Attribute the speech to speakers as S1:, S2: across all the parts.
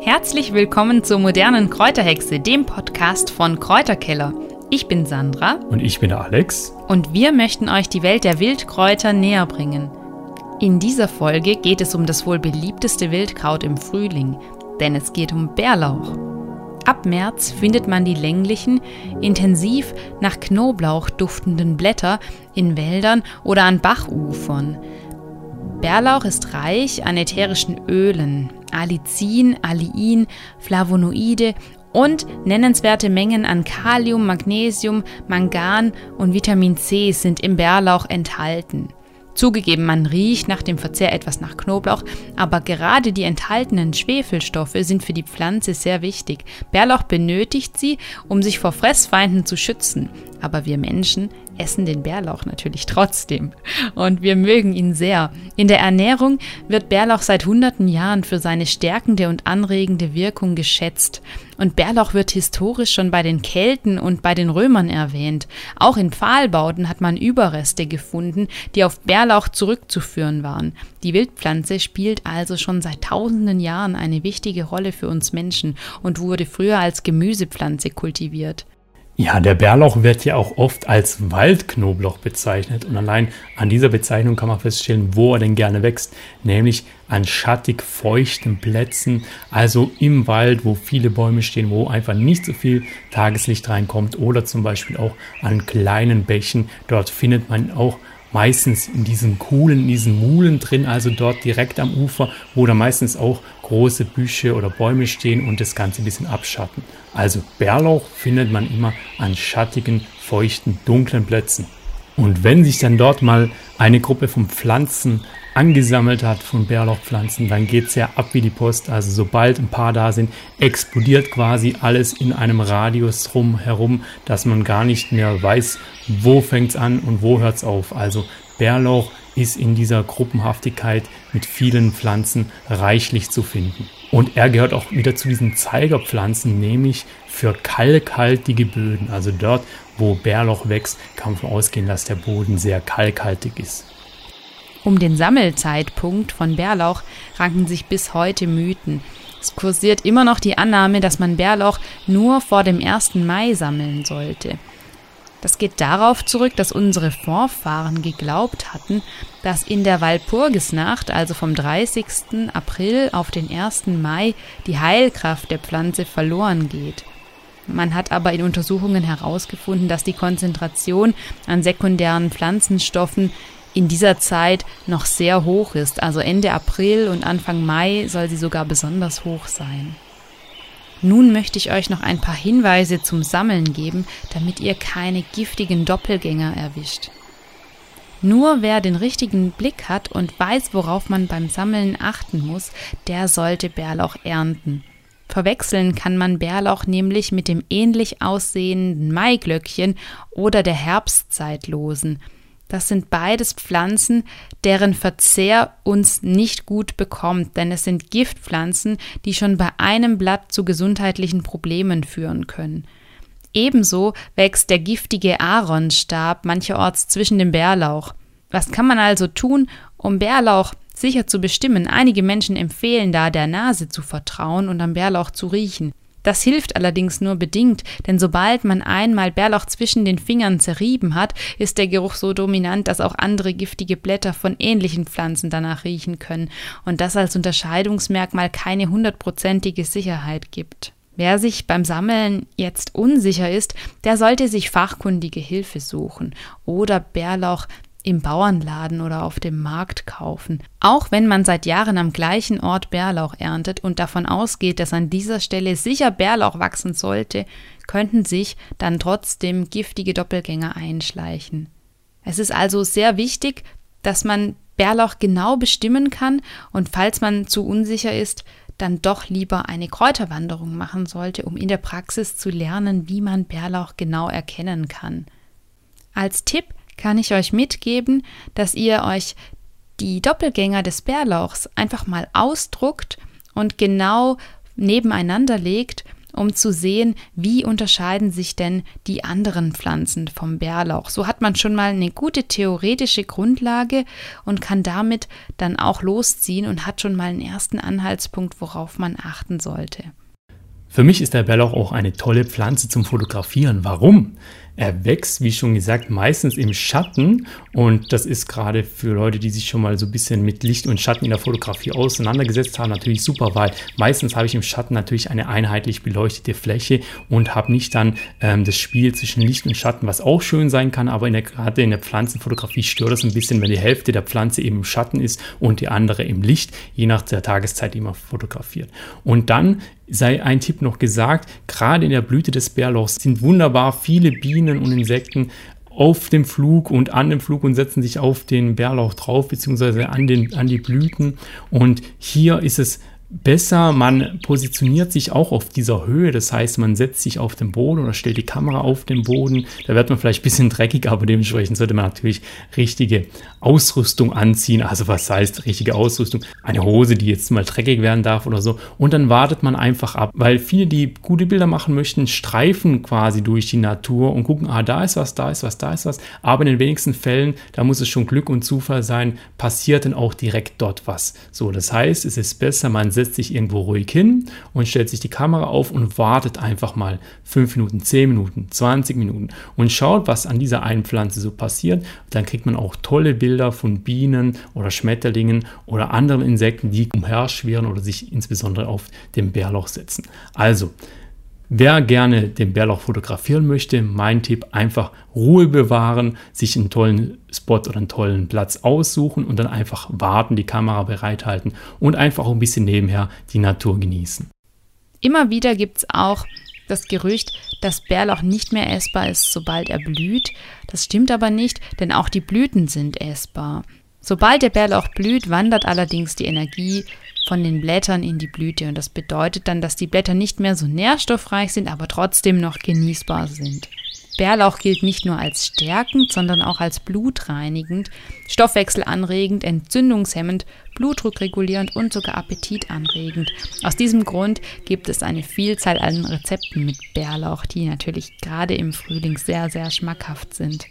S1: Herzlich willkommen zur modernen Kräuterhexe, dem Podcast von Kräuterkeller. Ich bin Sandra.
S2: Und ich bin Alex.
S1: Und wir möchten euch die Welt der Wildkräuter näher bringen. In dieser Folge geht es um das wohl beliebteste Wildkraut im Frühling, denn es geht um Bärlauch. Ab März findet man die länglichen, intensiv nach Knoblauch duftenden Blätter in Wäldern oder an Bachufern. Bärlauch ist reich an ätherischen Ölen, Allicin, Aliin, Flavonoide und nennenswerte Mengen an Kalium, Magnesium, Mangan und Vitamin C sind im Bärlauch enthalten. Zugegeben, man riecht nach dem Verzehr etwas nach Knoblauch, aber gerade die enthaltenen Schwefelstoffe sind für die Pflanze sehr wichtig. Bärlauch benötigt sie, um sich vor Fressfeinden zu schützen. Aber wir Menschen essen den Bärlauch natürlich trotzdem. Und wir mögen ihn sehr. In der Ernährung wird Bärlauch seit hunderten Jahren für seine stärkende und anregende Wirkung geschätzt. Und Bärlauch wird historisch schon bei den Kelten und bei den Römern erwähnt. Auch in Pfahlbauten hat man Überreste gefunden, die auf Bärlauch zurückzuführen waren. Die Wildpflanze spielt also schon seit tausenden Jahren eine wichtige Rolle für uns Menschen und wurde früher als Gemüsepflanze kultiviert.
S2: Ja, der Bärlauch wird ja auch oft als Waldknoblauch bezeichnet. Und allein an dieser Bezeichnung kann man feststellen, wo er denn gerne wächst, nämlich an schattig feuchten Plätzen, also im Wald, wo viele Bäume stehen, wo einfach nicht so viel Tageslicht reinkommt. Oder zum Beispiel auch an kleinen Bächen. Dort findet man auch meistens in diesen Kuhlen, in diesen Muhlen drin, also dort direkt am Ufer, wo da meistens auch große Büsche oder Bäume stehen und das Ganze ein bisschen abschatten. Also Bärlauch findet man immer an schattigen, feuchten, dunklen Plätzen. Und wenn sich dann dort mal eine Gruppe von Pflanzen angesammelt hat, von Bärlauchpflanzen, dann geht es ja ab wie die Post. Also sobald ein paar da sind, explodiert quasi alles in einem Radius rum herum, dass man gar nicht mehr weiß, wo fängt es an und wo hört es auf. Also Bärlauch ist in dieser Gruppenhaftigkeit mit vielen Pflanzen reichlich zu finden. Und er gehört auch wieder zu diesen Zeigerpflanzen, nämlich für kalkhaltige Böden. Also dort, wo Bärlauch wächst, kann man ausgehen, dass der Boden sehr kalkhaltig ist.
S1: Um den Sammelzeitpunkt von Bärlauch ranken sich bis heute Mythen. Es kursiert immer noch die Annahme, dass man Bärlauch nur vor dem 1. Mai sammeln sollte. Das geht darauf zurück, dass unsere Vorfahren geglaubt hatten, dass in der Walpurgisnacht, also vom 30. April auf den 1. Mai, die Heilkraft der Pflanze verloren geht. Man hat aber in Untersuchungen herausgefunden, dass die Konzentration an sekundären Pflanzenstoffen in dieser Zeit noch sehr hoch ist. Also Ende April und Anfang Mai soll sie sogar besonders hoch sein. Nun möchte ich euch noch ein paar Hinweise zum Sammeln geben, damit ihr keine giftigen Doppelgänger erwischt. Nur wer den richtigen Blick hat und weiß, worauf man beim Sammeln achten muss, der sollte Bärlauch ernten. Verwechseln kann man Bärlauch nämlich mit dem ähnlich aussehenden Maiglöckchen oder der Herbstzeitlosen. Das sind beides Pflanzen, deren Verzehr uns nicht gut bekommt, denn es sind Giftpflanzen, die schon bei einem Blatt zu gesundheitlichen Problemen führen können. Ebenso wächst der giftige Aaronstab mancherorts zwischen dem Bärlauch. Was kann man also tun, um Bärlauch sicher zu bestimmen? Einige Menschen empfehlen da, der Nase zu vertrauen und am Bärlauch zu riechen. Das hilft allerdings nur bedingt, denn sobald man einmal Bärlauch zwischen den Fingern zerrieben hat, ist der Geruch so dominant, dass auch andere giftige Blätter von ähnlichen Pflanzen danach riechen können und das als Unterscheidungsmerkmal keine hundertprozentige Sicherheit gibt. Wer sich beim Sammeln jetzt unsicher ist, der sollte sich fachkundige Hilfe suchen oder Bärlauch im Bauernladen oder auf dem Markt kaufen. Auch wenn man seit Jahren am gleichen Ort Bärlauch erntet und davon ausgeht, dass an dieser Stelle sicher Bärlauch wachsen sollte, könnten sich dann trotzdem giftige Doppelgänger einschleichen. Es ist also sehr wichtig, dass man Bärlauch genau bestimmen kann und falls man zu unsicher ist, dann doch lieber eine Kräuterwanderung machen sollte, um in der Praxis zu lernen, wie man Bärlauch genau erkennen kann. Als Tipp kann ich euch mitgeben, dass ihr euch die Doppelgänger des Bärlauchs einfach mal ausdruckt und genau nebeneinander legt um zu sehen, wie unterscheiden sich denn die anderen Pflanzen vom Bärlauch. So hat man schon mal eine gute theoretische Grundlage und kann damit dann auch losziehen und hat schon mal einen ersten Anhaltspunkt, worauf man achten sollte.
S2: Für mich ist der Bärlauch auch eine tolle Pflanze zum Fotografieren. Warum? Er wächst, wie schon gesagt, meistens im Schatten und das ist gerade für Leute, die sich schon mal so ein bisschen mit Licht und Schatten in der Fotografie auseinandergesetzt haben, natürlich super, weil meistens habe ich im Schatten natürlich eine einheitlich beleuchtete Fläche und habe nicht dann ähm, das Spiel zwischen Licht und Schatten, was auch schön sein kann, aber in der, gerade in der Pflanzenfotografie stört es ein bisschen, wenn die Hälfte der Pflanze eben im Schatten ist und die andere im Licht, je nach der Tageszeit, die man fotografiert. Und dann sei ein Tipp noch gesagt, gerade in der Blüte des Bärlauchs sind wunderbar viele Bienen und Insekten auf dem Flug und an dem Flug und setzen sich auf den Bärlauch drauf, beziehungsweise an, den, an die Blüten. Und hier ist es besser, man positioniert sich auch auf dieser Höhe, das heißt, man setzt sich auf den Boden oder stellt die Kamera auf den Boden. Da wird man vielleicht ein bisschen dreckig, aber dementsprechend sollte man natürlich richtige Ausrüstung anziehen. Also was heißt richtige Ausrüstung? Eine Hose, die jetzt mal dreckig werden darf oder so. Und dann wartet man einfach ab, weil viele, die gute Bilder machen möchten, streifen quasi durch die Natur und gucken, ah, da ist was, da ist was, da ist was. Aber in den wenigsten Fällen, da muss es schon Glück und Zufall sein, passiert dann auch direkt dort was. So, das heißt, es ist besser, man setzt sich irgendwo ruhig hin und stellt sich die Kamera auf und wartet einfach mal 5 Minuten, 10 Minuten, 20 Minuten und schaut, was an dieser einen Pflanze so passiert. Dann kriegt man auch tolle Bilder von Bienen oder Schmetterlingen oder anderen Insekten, die umherschwirren oder sich insbesondere auf dem Bärlauch setzen. Also, Wer gerne den Bärlauch fotografieren möchte, mein Tipp, einfach Ruhe bewahren, sich einen tollen Spot oder einen tollen Platz aussuchen und dann einfach warten, die Kamera bereithalten und einfach ein bisschen nebenher die Natur genießen.
S1: Immer wieder gibt es auch das Gerücht, dass Bärlauch nicht mehr essbar ist, sobald er blüht. Das stimmt aber nicht, denn auch die Blüten sind essbar. Sobald der Bärlauch blüht, wandert allerdings die Energie von den Blättern in die Blüte. Und das bedeutet dann, dass die Blätter nicht mehr so nährstoffreich sind, aber trotzdem noch genießbar sind. Bärlauch gilt nicht nur als stärkend, sondern auch als blutreinigend, stoffwechselanregend, entzündungshemmend, blutdruckregulierend und sogar appetitanregend. Aus diesem Grund gibt es eine Vielzahl an Rezepten mit Bärlauch, die natürlich gerade im Frühling sehr, sehr schmackhaft sind.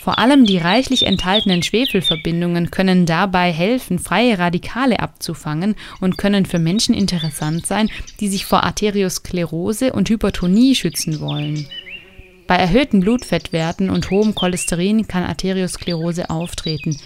S1: Vor allem die reichlich enthaltenen Schwefelverbindungen können dabei helfen, freie Radikale abzufangen und können für Menschen interessant sein, die sich vor Arteriosklerose und Hypertonie schützen wollen. Bei erhöhten Blutfettwerten und hohem Cholesterin kann Arteriosklerose auftreten,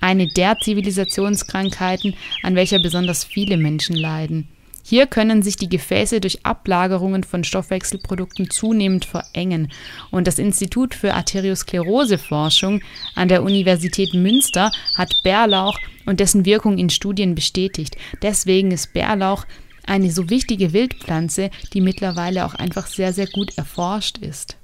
S1: eine der Zivilisationskrankheiten, an welcher besonders viele Menschen leiden. Hier können sich die Gefäße durch Ablagerungen von Stoffwechselprodukten zunehmend verengen und das Institut für Arterioskleroseforschung an der Universität Münster hat Bärlauch und dessen Wirkung in Studien bestätigt. Deswegen ist Bärlauch eine so wichtige Wildpflanze, die mittlerweile auch einfach sehr, sehr gut erforscht ist.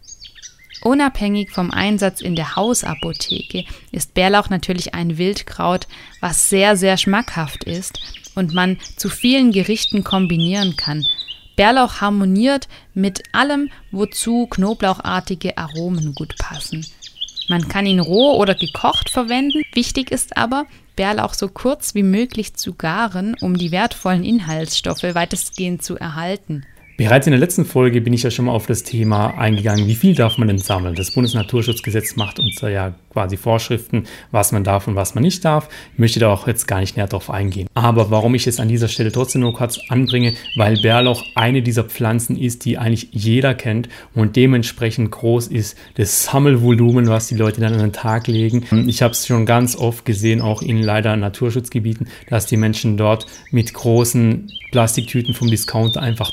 S1: Unabhängig vom Einsatz in der Hausapotheke ist Bärlauch natürlich ein Wildkraut, was sehr, sehr schmackhaft ist und man zu vielen Gerichten kombinieren kann. Bärlauch harmoniert mit allem, wozu knoblauchartige Aromen gut passen. Man kann ihn roh oder gekocht verwenden. Wichtig ist aber, Bärlauch so kurz wie möglich zu garen, um die wertvollen Inhaltsstoffe weitestgehend zu erhalten.
S2: Bereits in der letzten Folge bin ich ja schon mal auf das Thema eingegangen, wie viel darf man denn sammeln? Das Bundesnaturschutzgesetz macht uns ja quasi Vorschriften, was man darf und was man nicht darf. Ich möchte da auch jetzt gar nicht näher drauf eingehen. Aber warum ich es an dieser Stelle trotzdem nur kurz anbringe, weil Bärlauch eine dieser Pflanzen ist, die eigentlich jeder kennt und dementsprechend groß ist das Sammelvolumen, was die Leute dann an den Tag legen. Ich habe es schon ganz oft gesehen, auch in leider Naturschutzgebieten, dass die Menschen dort mit großen Plastiktüten vom Discounter einfach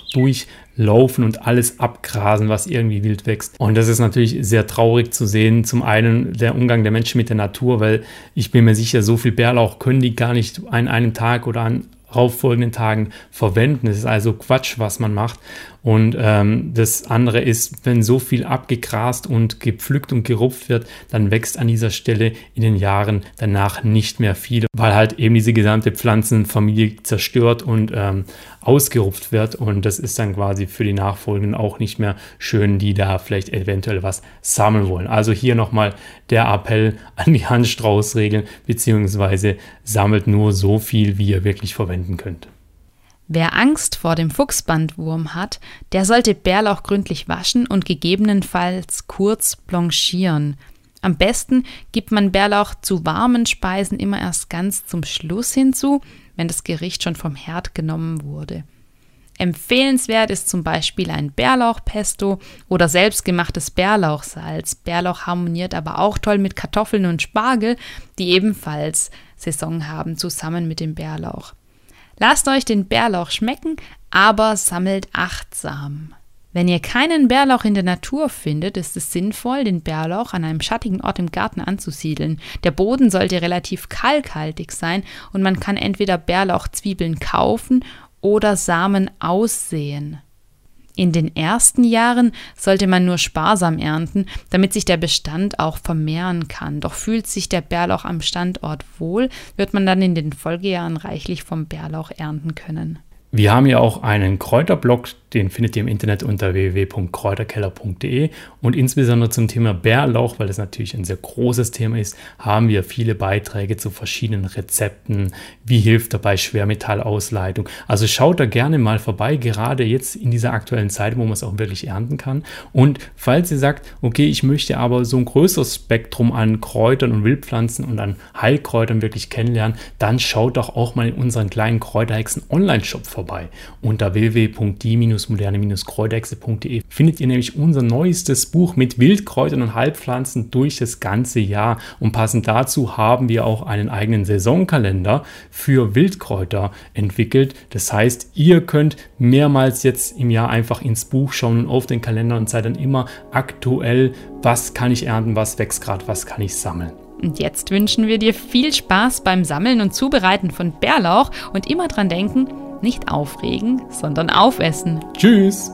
S2: durchlaufen und alles abgrasen, was irgendwie wild wächst. Und das ist natürlich sehr traurig zu sehen. Zum einen der Umgang der Menschen mit der Natur, weil ich bin mir sicher, so viel Bärlauch können die gar nicht an einem Tag oder an rauffolgenden Tagen verwenden. Es ist also Quatsch, was man macht. Und ähm, das andere ist, wenn so viel abgegrast und gepflückt und gerupft wird, dann wächst an dieser Stelle in den Jahren danach nicht mehr viel, weil halt eben diese gesamte Pflanzenfamilie zerstört und ähm, ausgerupft wird. Und das ist dann quasi für die Nachfolgenden auch nicht mehr schön, die da vielleicht eventuell was sammeln wollen. Also hier nochmal der Appell an die Handstraußregeln, beziehungsweise sammelt nur so viel, wie ihr wirklich verwenden könnt.
S1: Wer Angst vor dem Fuchsbandwurm hat, der sollte Bärlauch gründlich waschen und gegebenenfalls kurz blanchieren. Am besten gibt man Bärlauch zu warmen Speisen immer erst ganz zum Schluss hinzu, wenn das Gericht schon vom Herd genommen wurde. Empfehlenswert ist zum Beispiel ein Bärlauchpesto oder selbstgemachtes Bärlauchsalz. Bärlauch harmoniert aber auch toll mit Kartoffeln und Spargel, die ebenfalls Saison haben, zusammen mit dem Bärlauch. Lasst euch den Bärlauch schmecken, aber sammelt achtsam. Wenn ihr keinen Bärlauch in der Natur findet, ist es sinnvoll, den Bärlauch an einem schattigen Ort im Garten anzusiedeln. Der Boden sollte relativ kalkhaltig sein und man kann entweder Bärlauchzwiebeln kaufen oder Samen aussehen. In den ersten Jahren sollte man nur sparsam ernten, damit sich der Bestand auch vermehren kann. Doch fühlt sich der Bärlauch am Standort wohl, wird man dann in den Folgejahren reichlich vom Bärlauch ernten können.
S2: Wir haben ja auch einen Kräuterblog, den findet ihr im Internet unter www.kräuterkeller.de und insbesondere zum Thema Bärlauch, weil das natürlich ein sehr großes Thema ist, haben wir viele Beiträge zu verschiedenen Rezepten. Wie hilft dabei Schwermetallausleitung? Also schaut da gerne mal vorbei, gerade jetzt in dieser aktuellen Zeit, wo man es auch wirklich ernten kann. Und falls ihr sagt, okay, ich möchte aber so ein größeres Spektrum an Kräutern und Wildpflanzen und an Heilkräutern wirklich kennenlernen, dann schaut doch auch mal in unseren kleinen Kräuterhexen Online-Shop vorbei. Unter www.die-moderne-kräuterhexe.de findet ihr nämlich unser neuestes Buch mit Wildkräutern und Halbpflanzen durch das ganze Jahr. Und passend dazu haben wir auch einen eigenen Saisonkalender für Wildkräuter entwickelt. Das heißt, ihr könnt mehrmals jetzt im Jahr einfach ins Buch schauen und auf den Kalender und seid dann immer aktuell, was kann ich ernten, was wächst gerade, was kann ich sammeln.
S1: Und jetzt wünschen wir dir viel Spaß beim Sammeln und Zubereiten von Bärlauch und immer dran denken, nicht aufregen, sondern aufessen.
S2: Tschüss!